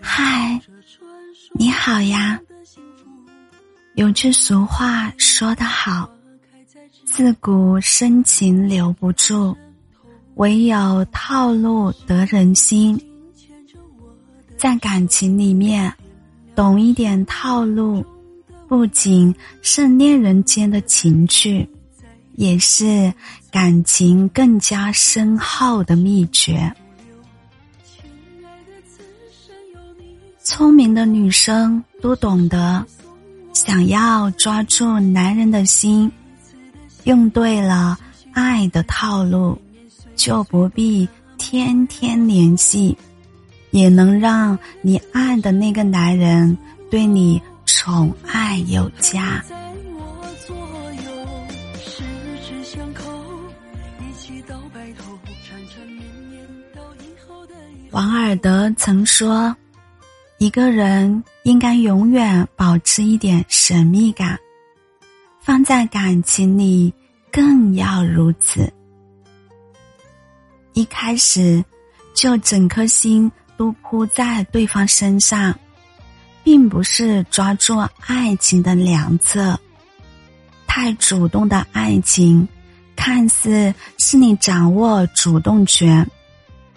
嗨，你好呀。有句俗话说得好：“自古深情留不住，唯有套路得人心。”在感情里面，懂一点套路，不仅是恋人间的情趣，也是感情更加深厚的秘诀。聪明的女生都懂得，想要抓住男人的心，用对了爱的套路，就不必天天联系，也能让你爱的那个男人对你宠爱有加。王尔德曾说。一个人应该永远保持一点神秘感，放在感情里更要如此。一开始就整颗心都扑在对方身上，并不是抓住爱情的良策。太主动的爱情，看似是你掌握主动权，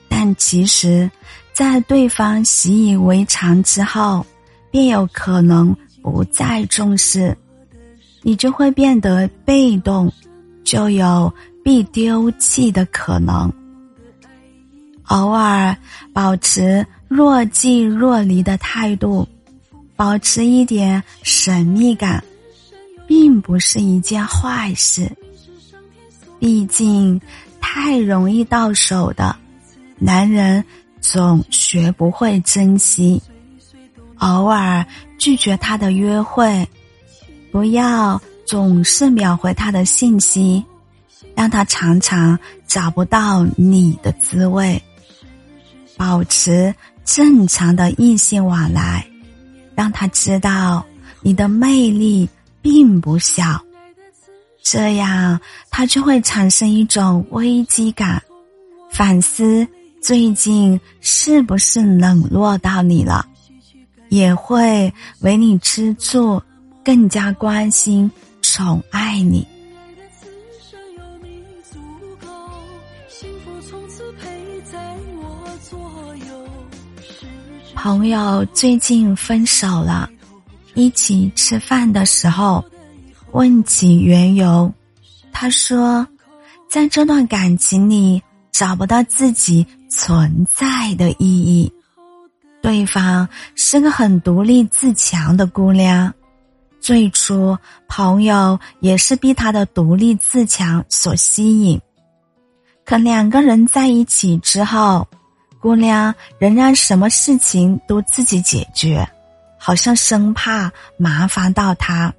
但其实。在对方习以为常之后，便有可能不再重视，你就会变得被动，就有必丢弃的可能。偶尔保持若即若离的态度，保持一点神秘感，并不是一件坏事。毕竟，太容易到手的男人。总学不会珍惜，偶尔拒绝他的约会，不要总是秒回他的信息，让他常常找不到你的滋味。保持正常的异性往来，让他知道你的魅力并不小，这样他就会产生一种危机感，反思。最近是不是冷落到你了？也会为你吃醋，更加关心、宠爱你。朋友最近分手了，一起吃饭的时候，问起缘由，他说，在这段感情里找不到自己。存在的意义。对方是个很独立自强的姑娘，最初朋友也是被她的独立自强所吸引。可两个人在一起之后，姑娘仍然什么事情都自己解决，好像生怕麻烦到他。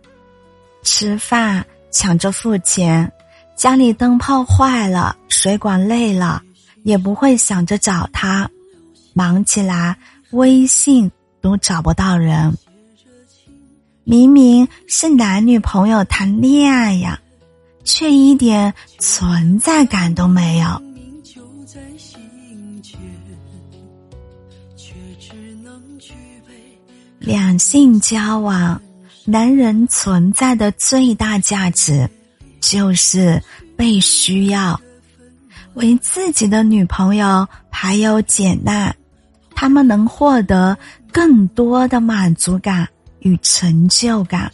吃饭抢着付钱，家里灯泡坏了，水管累了。也不会想着找他，忙起来微信都找不到人。明明是男女朋友谈恋爱呀，却一点存在感都没有。两性交往，男人存在的最大价值，就是被需要。为自己的女朋友排忧解难，他们能获得更多的满足感与成就感。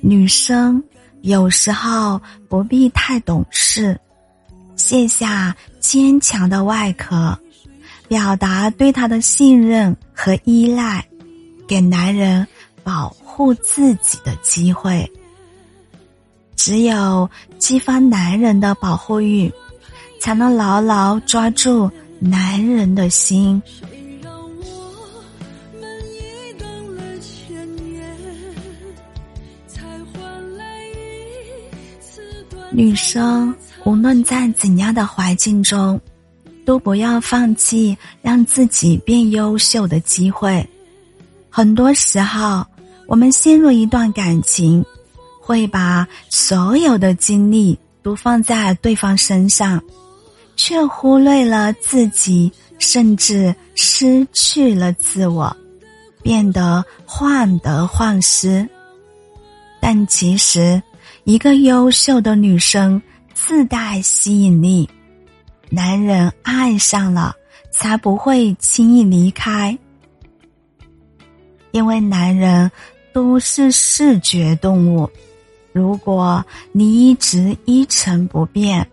女生有时候不必太懂事，卸下坚强的外壳，表达对他的信任和依赖，给男人保护自己的机会。只有激发男人的保护欲。才能牢牢抓住男人的心。女生无论在怎样的环境中，都不要放弃让自己变优秀的机会。很多时候，我们陷入一段感情，会把所有的精力都放在对方身上。却忽略了自己，甚至失去了自我，变得患得患失。但其实，一个优秀的女生自带吸引力，男人爱上了才不会轻易离开。因为男人都是视觉动物，如果你一直一成不变。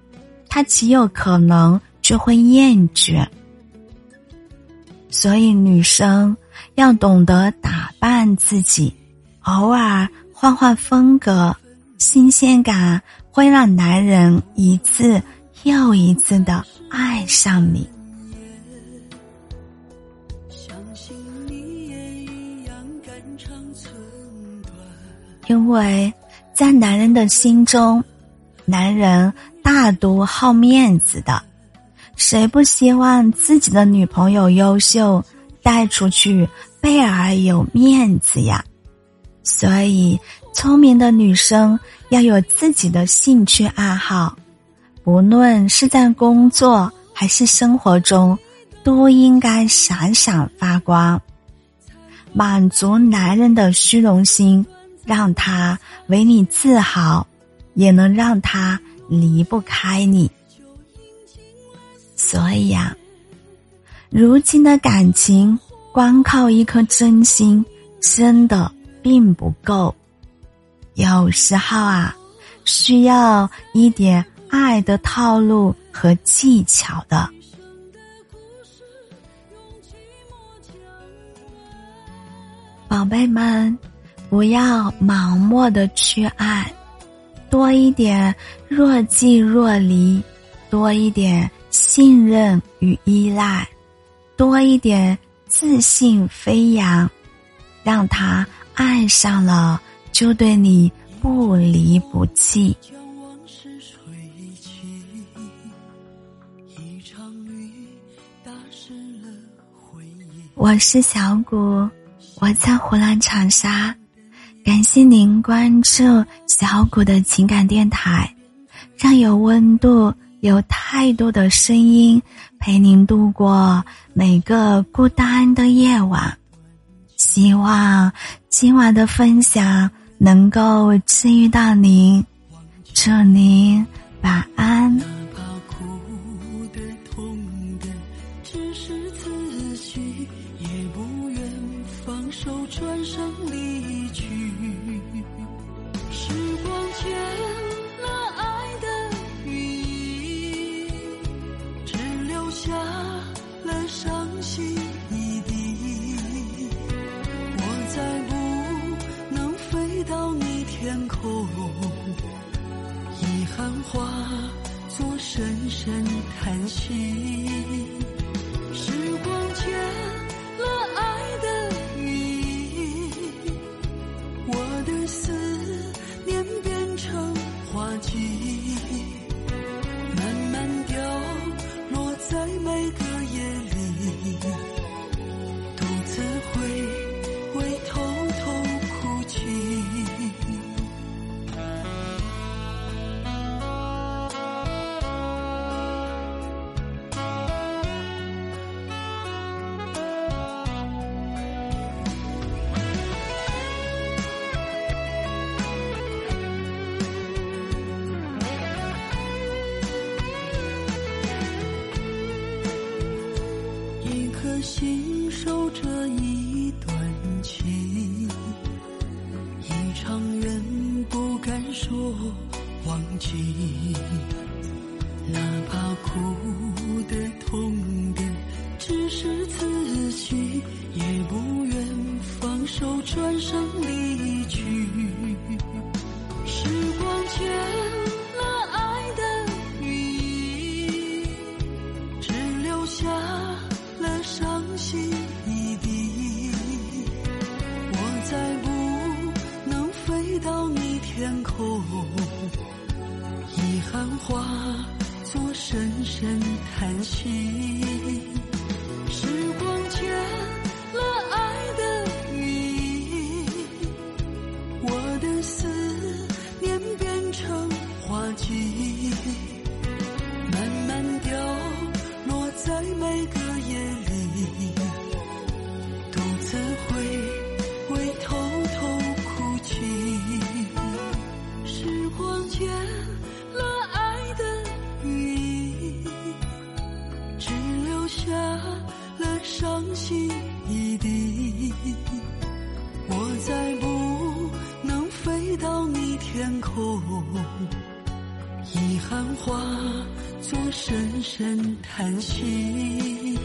他极有可能就会厌倦，所以女生要懂得打扮自己，偶尔换换风格，新鲜感会让男人一次又一次的爱上你。因为在男人的心中，男人。大都好面子的，谁不希望自己的女朋友优秀，带出去倍儿有面子呀？所以，聪明的女生要有自己的兴趣爱好，不论是在工作还是生活中，都应该闪闪发光，满足男人的虚荣心，让他为你自豪，也能让他。离不开你，所以呀，如今的感情光靠一颗真心，真的并不够。有时候啊，需要一点爱的套路和技巧的。宝贝们，不要盲目的去爱。多一点若即若离，多一点信任与依赖，多一点自信飞扬，让他爱上了就对你不离不弃。我是小谷，我在湖南长沙。感谢您关注小谷的情感电台，让有温度、有态度的声音陪您度过每个孤单的夜晚。希望今晚的分享能够治愈到您，祝您晚安。空遗憾化作深深叹息。哪怕哭的痛的只是自己，也不愿放手转身离去。时光渐。记忆慢慢掉落在每个夜里，独自回味，偷偷哭泣。时光卷了爱的羽翼，只留下了伤心一地。我再不能飞到你天空。遗憾化作深深叹息。